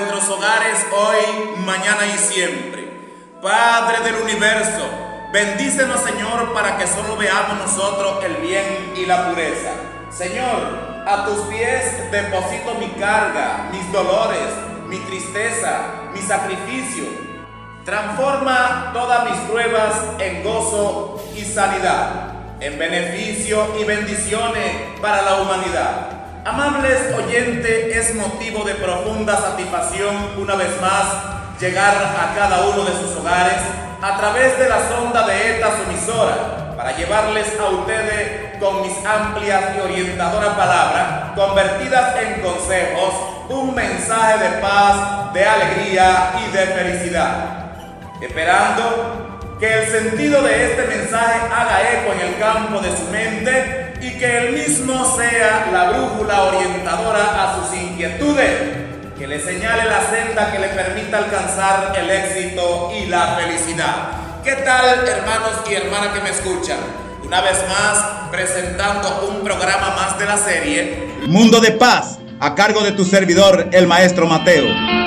vuestros hogares hoy, mañana y siempre. Padre del universo, bendícenos Señor para que solo veamos nosotros el bien y la pureza. Señor, a tus pies deposito mi carga, mis dolores, mi tristeza, mi sacrificio. Transforma todas mis pruebas en gozo y sanidad, en beneficio y bendiciones para la humanidad. Amables oyentes, es motivo de profunda satisfacción una vez más llegar a cada uno de sus hogares a través de la sonda de esta emisora para llevarles a ustedes con mis amplias y orientadoras palabras convertidas en consejos un mensaje de paz, de alegría y de felicidad. Esperando que el sentido de este mensaje haga eco en el campo de su mente y que el mismo sea la brújula orientadora a sus inquietudes, que le señale la senda que le permita alcanzar el éxito y la felicidad. ¿Qué tal hermanos y hermanas que me escuchan? Una vez más presentando un programa más de la serie Mundo de Paz a cargo de tu servidor, el maestro Mateo.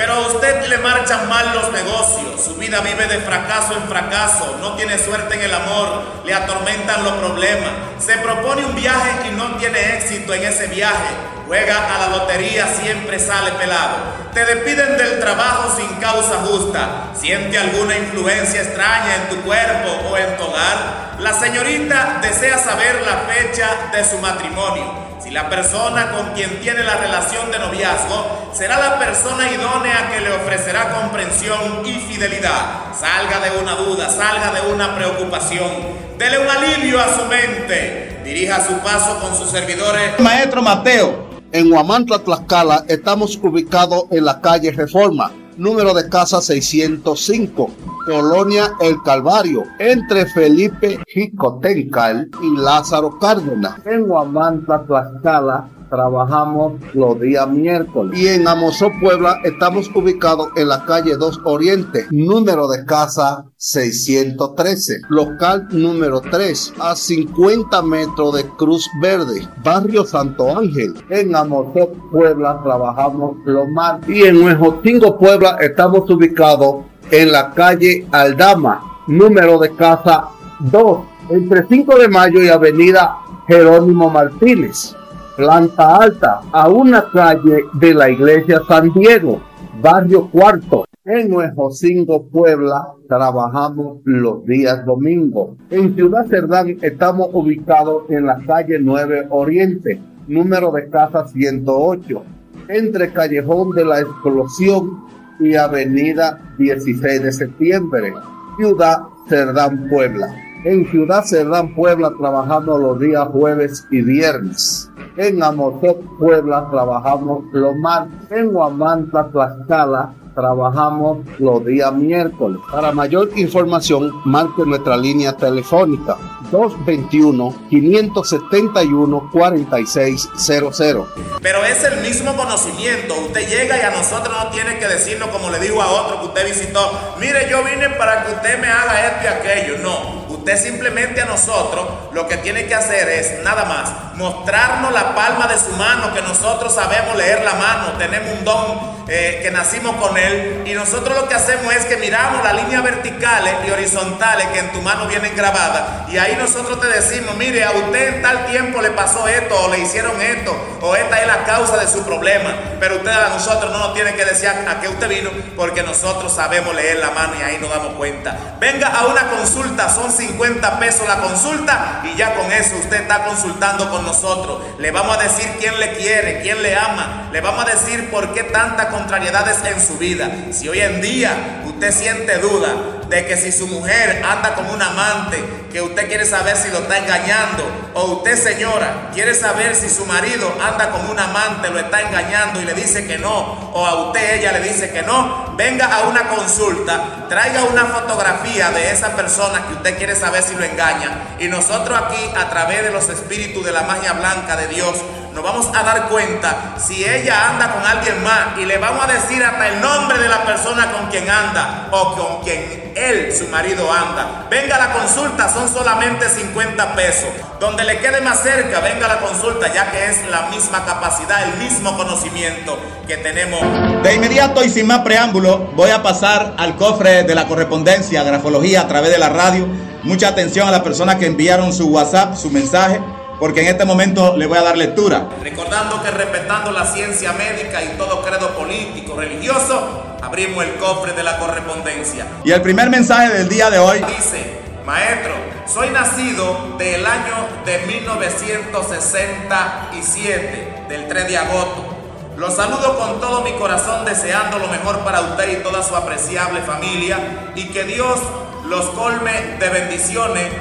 Pero a usted le marchan mal los negocios, su vida vive de fracaso en fracaso, no tiene suerte en el amor, le atormentan los problemas, se propone un viaje y no tiene éxito en ese viaje, juega a la lotería, siempre sale pelado, te despiden del trabajo sin causa justa, siente alguna influencia extraña en tu cuerpo o en tu hogar, la señorita desea saber la fecha de su matrimonio si la persona con quien tiene la relación de noviazgo será la persona idónea que le ofrecerá comprensión y fidelidad. Salga de una duda, salga de una preocupación. Dele un alivio a su mente. Dirija su paso con sus servidores. Maestro Mateo. En Huamantla, Tlaxcala, estamos ubicados en la calle Reforma, número de casa 605 Colonia El Calvario, entre Felipe Jicotencal y Lázaro Cárdenas. En Huamantla, Tlaxcala, trabajamos los días miércoles. Y en Amosó, Puebla, estamos ubicados en la calle 2 Oriente, número de casa 613, local número 3, a 50 metros de Cruz Verde, barrio Santo Ángel. En Amosó, Puebla, trabajamos los martes. Y en Huejotingo, Puebla, estamos ubicados en la calle Aldama, número de casa 2, entre 5 de mayo y avenida Jerónimo Martínez, planta alta, a una calle de la iglesia San Diego, barrio cuarto. En Cinco Puebla, trabajamos los días domingos. En Ciudad Cerdán estamos ubicados en la calle 9 Oriente, número de casa 108, entre Callejón de la Explosión y Avenida 16 de Septiembre, Ciudad Cerdán, Puebla. En Ciudad Cerdán, Puebla trabajamos los días jueves y viernes. En Amotop, Puebla trabajamos los martes. En Huamantla, Tlaxcala trabajamos los días miércoles. Para mayor información, marque nuestra línea telefónica 221-571-4600. Pero es el mismo conocimiento. Usted llega y a nosotros no tiene que decirnos como le digo a otro que usted visitó, mire, yo vine para que usted me haga esto y aquello. No, usted simplemente a nosotros lo que tiene que hacer es nada más mostrarnos la palma de su mano, que nosotros sabemos leer la mano, tenemos un don eh, que nacimos con él y nosotros lo que hacemos es que miramos las líneas verticales y horizontales que en tu mano vienen grabadas y ahí nosotros te decimos, mire, a usted en tal tiempo le pasó esto o le hicieron esto o esta es la causa de su problema, pero usted a nosotros no nos tiene que decir a qué usted vino porque nosotros sabemos leer la mano y ahí nos damos cuenta. Venga a una consulta, son 50 pesos la consulta y ya con eso usted está consultando con nosotros. Le vamos a decir quién le quiere, quién le ama, le vamos a decir por qué tantas contrariedades en su vida. Si hoy en día usted siente duda de que si su mujer anda con un amante, que usted quiere saber si lo está engañando, o usted señora quiere saber si su marido anda con un amante, lo está engañando y le dice que no, o a usted ella le dice que no, venga a una consulta, traiga una fotografía de esa persona que usted quiere saber si lo engaña, y nosotros aquí a través de los espíritus de la magia blanca de Dios, nos vamos a dar cuenta si ella anda con alguien más y le vamos a decir hasta el nombre de la persona con quien anda o con quien él, su marido, anda. Venga a la consulta, son solamente 50 pesos. Donde le quede más cerca, venga a la consulta, ya que es la misma capacidad, el mismo conocimiento que tenemos. De inmediato y sin más preámbulo, voy a pasar al cofre de la correspondencia, grafología a través de la radio. Mucha atención a las personas que enviaron su WhatsApp, su mensaje porque en este momento le voy a dar lectura. Recordando que respetando la ciencia médica y todo credo político, religioso, abrimos el cofre de la correspondencia. Y el primer mensaje del día de hoy dice, maestro, soy nacido del año de 1967, del 3 de agosto. Los saludo con todo mi corazón deseando lo mejor para usted y toda su apreciable familia y que Dios los colme de bendiciones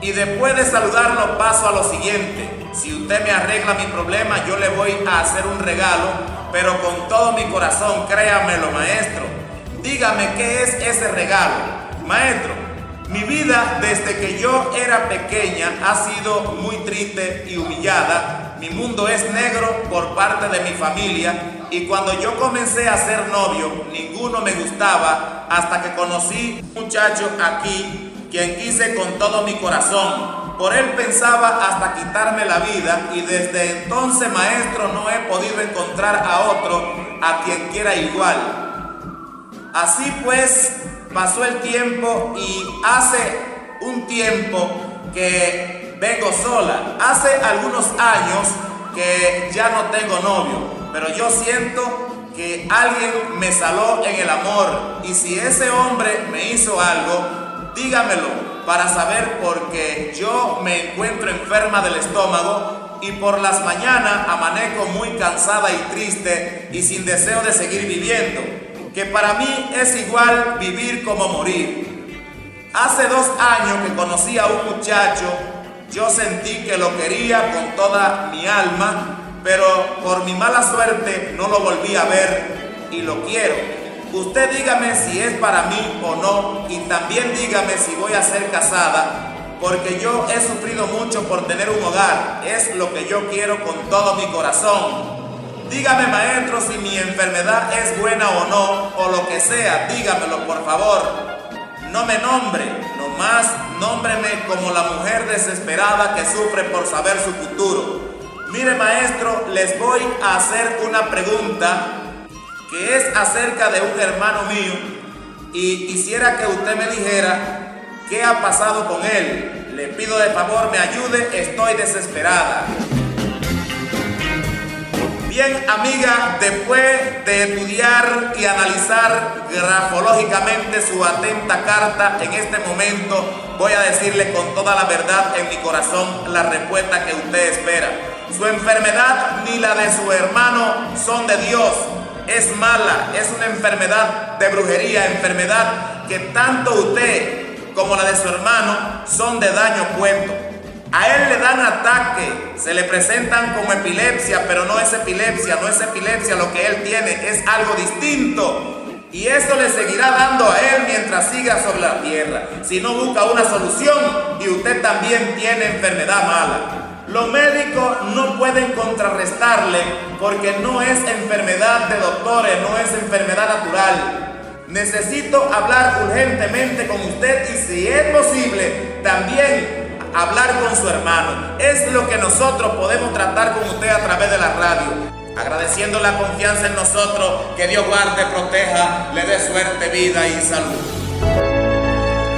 y después de saludarlo paso a lo siguiente. Si usted me arregla mi problema, yo le voy a hacer un regalo, pero con todo mi corazón, créamelo, maestro. Dígame qué es ese regalo. Maestro, mi vida desde que yo era pequeña ha sido muy triste y humillada. Mi mundo es negro por parte de mi familia y cuando yo comencé a ser novio, ninguno me gustaba hasta que conocí un muchacho aquí quien quise con todo mi corazón. Por él pensaba hasta quitarme la vida y desde entonces, maestro, no he podido encontrar a otro a quien quiera igual. Así pues, pasó el tiempo y hace un tiempo que vengo sola. Hace algunos años que ya no tengo novio, pero yo siento que alguien me saló en el amor y si ese hombre me hizo algo, dígamelo para saber porque yo me encuentro enferma del estómago y por las mañanas amanezco muy cansada y triste y sin deseo de seguir viviendo, que para mí es igual vivir como morir. Hace dos años que conocí a un muchacho, yo sentí que lo quería con toda mi alma, pero por mi mala suerte no lo volví a ver y lo quiero. Usted dígame si es para mí o no y también dígame si voy a ser casada, porque yo he sufrido mucho por tener un hogar. Es lo que yo quiero con todo mi corazón. Dígame maestro si mi enfermedad es buena o no, o lo que sea, dígamelo por favor. No me nombre, nomás nómbreme como la mujer desesperada que sufre por saber su futuro. Mire maestro, les voy a hacer una pregunta que es acerca de un hermano mío y quisiera que usted me dijera qué ha pasado con él. Le pido de favor me ayude, estoy desesperada. Bien, amiga, después de estudiar y analizar grafológicamente su atenta carta, en este momento voy a decirle con toda la verdad en mi corazón la respuesta que usted espera. Su enfermedad ni la de su hermano son de Dios, es mala, es una enfermedad de brujería, enfermedad que tanto usted como la de su hermano son de daño puesto. A él le dan ataque, se le presentan como epilepsia, pero no es epilepsia, no es epilepsia lo que él tiene, es algo distinto. Y eso le seguirá dando a él mientras siga sobre la tierra. Si no busca una solución y usted también tiene enfermedad mala. Los médicos no pueden contrarrestarle porque no es enfermedad de doctores, no es enfermedad natural. Necesito hablar urgentemente con usted y si es posible también hablar con su hermano. Es lo que nosotros podemos tratar con usted a través de la radio. Agradeciendo la confianza en nosotros, que Dios guarde, proteja, le dé suerte, vida y salud.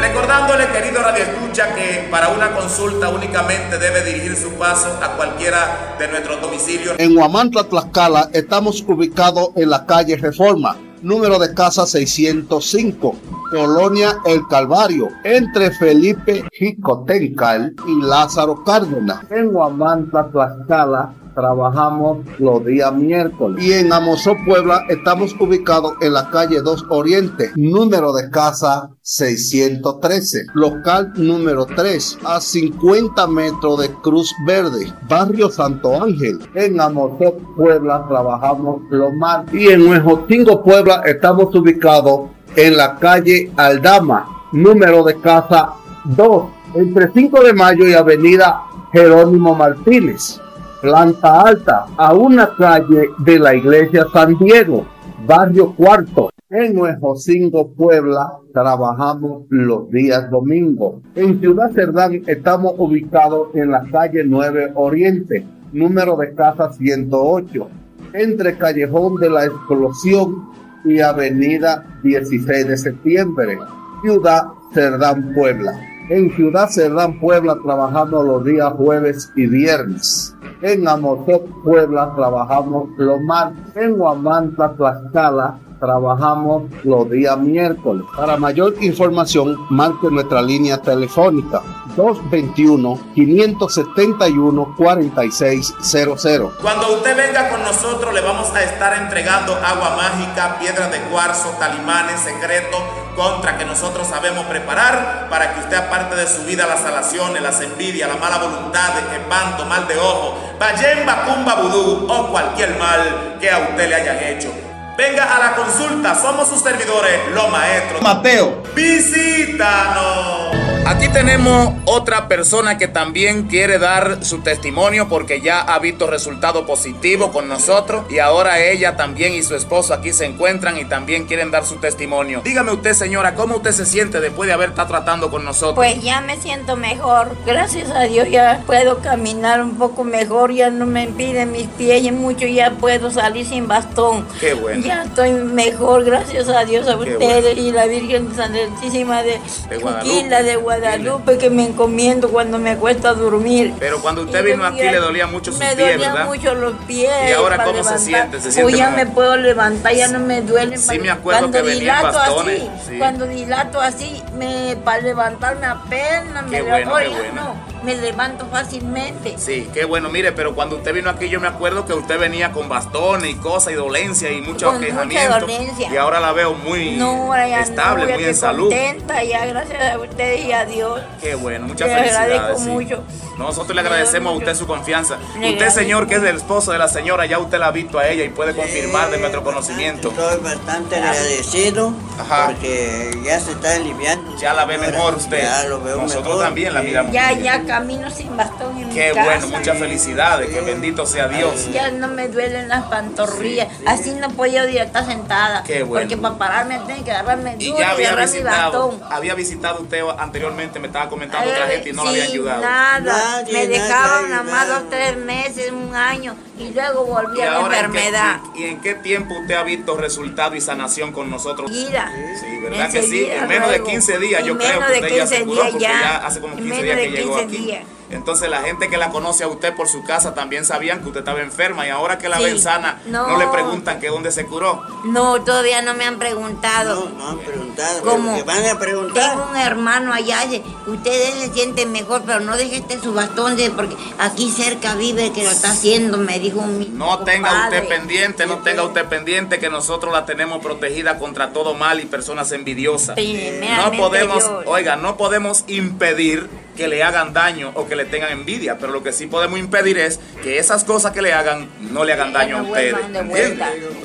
Recordándole, querido Radio Escucha, que para una consulta únicamente debe dirigir su paso a cualquiera de nuestros domicilios. En Huamantla, Tlaxcala, estamos ubicados en la calle Reforma, número de casa 605, Colonia El Calvario, entre Felipe Jicotencal y Lázaro Cárdenas. En Huamantla, Tlaxcala, trabajamos los días miércoles. Y en Amosó, Puebla, estamos ubicados en la calle 2 Oriente, número de casa 613, local número 3, a 50 metros de Cruz Verde, barrio Santo Ángel. En Amosó, Puebla, trabajamos los martes. Y en Huejotingo, Puebla, estamos ubicados en la calle Aldama, número de casa 2, entre 5 de mayo y avenida Jerónimo Martínez. Planta alta, a una calle de la iglesia San Diego, barrio cuarto. En Cinco Puebla, trabajamos los días domingos. En Ciudad Cerdán estamos ubicados en la calle 9 Oriente, número de casa 108, entre Callejón de la Explosión y Avenida 16 de Septiembre, Ciudad Cerdán, Puebla. En Ciudad Cerdán, Puebla trabajamos los días jueves y viernes. En Amotop, Puebla trabajamos los martes. En Huamanta, Tlaxcala trabajamos los días miércoles. Para mayor información, marque nuestra línea telefónica 221-571-4600. Cuando usted venga con nosotros, le vamos a estar entregando agua mágica, piedras de cuarzo, talimanes, secretos, contra que nosotros sabemos preparar para que usted, aparte de su vida, las alaciones, las envidias, la mala voluntad, el espanto, mal de ojo, vayemba, cumba, vudú o cualquier mal que a usted le hayan hecho Venga a la consulta, somos sus servidores, los maestros. Mateo. Visítanos. Aquí tenemos otra persona que también quiere dar su testimonio porque ya ha visto resultado positivo con nosotros y ahora ella también y su esposo aquí se encuentran y también quieren dar su testimonio. Dígame usted, señora, ¿cómo usted se siente después de haber estado tratando con nosotros? Pues ya me siento mejor. Gracias a Dios ya puedo caminar un poco mejor, ya no me impiden mis pies y mucho, ya puedo salir sin bastón. Qué bueno. Ya estoy mejor, gracias a Dios, a ustedes y la Virgen Santísima de, de Guadalupe. de Guadalupe, que me encomiendo cuando me cuesta dormir. Pero cuando usted vino aquí le dolía mucho sus pies, ¿verdad? Me dolían mucho los pies. ¿Y ahora cómo se siente? ¿Se siente pues ya me puedo levantar, ya no me duelen. Sí, me acuerdo cuando que venía bastones. Así, Cuando dilato así, me, para levantarme apenas me bueno, bueno. no me levanto fácilmente. Sí, qué bueno. Mire, pero cuando usted vino aquí, yo me acuerdo que usted venía con bastones y cosas y dolencia y mucho aquejamiento. Y ahora la veo muy estable, muy en salud. contenta ya, gracias a ustedes y a Dios. Qué bueno, muchas le felicidades. mucho. Nosotros le agradecemos a usted su confianza. usted, señor, que es el esposo de la señora, ya usted la ha visto a ella y puede confirmar de nuestro conocimiento. Estoy bastante agradecido porque ya se está aliviando. Ya la ve mejor usted. Ya lo veo Nosotros también la miramos. Ya, ya camino sin bastón en Qué mi bueno, muchas felicidades, que bendito sea Dios. Ya no me duelen las pantorrillas, así no puedo ir estar sentada. Qué bueno. Porque para pararme tengo que agarrarme duro y ya había visitado, mi bastón. había visitado usted anteriormente, me estaba comentando otra gente y no la había ayudado. Nada, me dejaban nada más dos, tres meses, un año y luego volví a la enfermedad. ¿Y en qué tiempo usted ha visto resultado y sanación con nosotros? Mira, sí, ¿verdad que sí? En menos de 15 días, yo creo que usted ya se curó porque ya hace como 15 días que llegó aquí. Entonces la gente que la conoce a usted por su casa también sabían que usted estaba enferma y ahora que la ven sana, no. le preguntan que dónde se curó. No, todavía no me han preguntado. No, no han preguntado. ¿Cómo? van a preguntar. Tengo un hermano allá, ustedes se sienten mejor, pero no deje este su bastón, porque aquí cerca vive que lo está haciendo, me dijo mi No tenga usted pendiente, no tenga usted pendiente que nosotros la tenemos protegida contra todo mal y personas envidiosas. No podemos, oiga, no podemos impedir que le hagan daño o que le tengan envidia, pero lo que sí podemos impedir es que esas cosas que le hagan no le hagan daño a ustedes.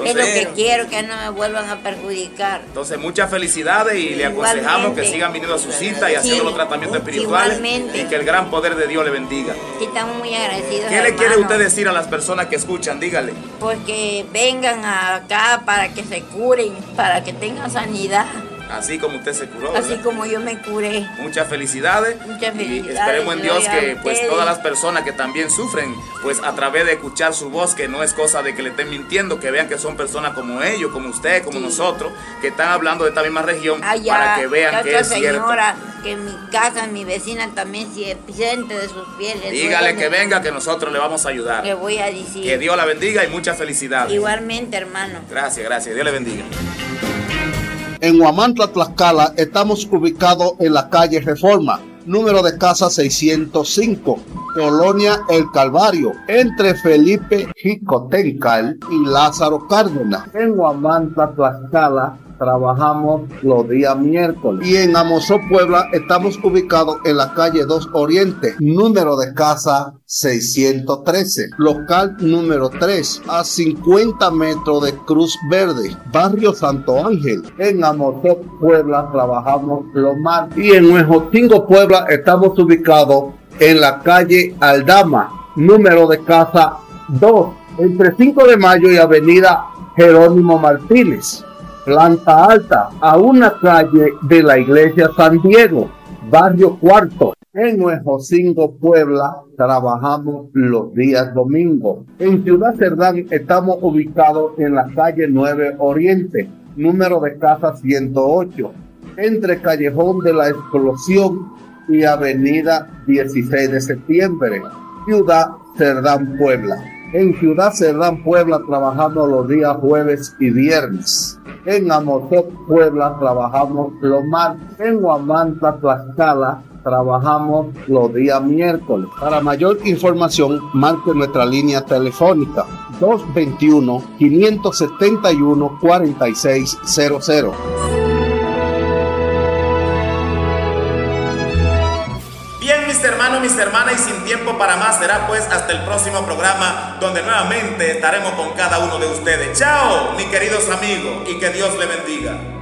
es lo que quiero, que no me vuelvan a perjudicar. Entonces, muchas felicidades y le aconsejamos que sigan viniendo a su cita y haciendo los tratamientos espirituales y que el gran poder de Dios le bendiga. estamos muy agradecidos. ¿Qué le quiere usted decir a las personas que escuchan? Dígale. Pues que vengan acá para que se curen, para que tengan sanidad. Así como usted se curó. Así como yo me curé. Muchas felicidades. Muchas felicidades. Y esperemos en Dios que pues todas las personas que también sufren, pues a través de escuchar su voz, que no es cosa de que le estén mintiendo, que vean que son personas como ellos, como usted, como nosotros, que están hablando de esta misma región, para que vean que es señora, que en mi casa, mi vecina también siente de sus pieles. Dígale que venga, que nosotros le vamos a ayudar. Le voy a decir. Que Dios la bendiga y mucha felicidad. Igualmente, hermano. Gracias, gracias. Dios le bendiga. En Huamantla, Tlaxcala, estamos ubicados en la calle Reforma, número de casa 605, Colonia El Calvario, entre Felipe Jicotencal y Lázaro Cárdenas. En Huamantla, Tlaxcala, trabajamos los días miércoles. Y en Amosó, Puebla, estamos ubicados en la calle 2 Oriente, número de casa 613, local número 3, a 50 metros de Cruz Verde, barrio Santo Ángel. En Amosó, Puebla, trabajamos los martes. Y en Huejotingo, Puebla, estamos ubicados en la calle Aldama número de casa 2, entre 5 de mayo y avenida Jerónimo Martínez, planta alta, a una calle de la iglesia San Diego, barrio cuarto. En Huejocingo, Puebla, trabajamos los días domingos. En Ciudad Cerdán estamos ubicados en la calle 9 Oriente, número de casa 108, entre Callejón de la Explosión y Avenida 16 de Septiembre, Ciudad Cerdán, Puebla. En Ciudad Cerdán, Puebla trabajamos los días jueves y viernes. En Amotop, Puebla trabajamos los martes. En Huamanta, Tlaxcala trabajamos los días miércoles. Para mayor información, marque nuestra línea telefónica 221-571-4600. Mis hermanas, y sin tiempo para más, será pues hasta el próximo programa donde nuevamente estaremos con cada uno de ustedes. Chao, mis queridos amigos, y que Dios le bendiga.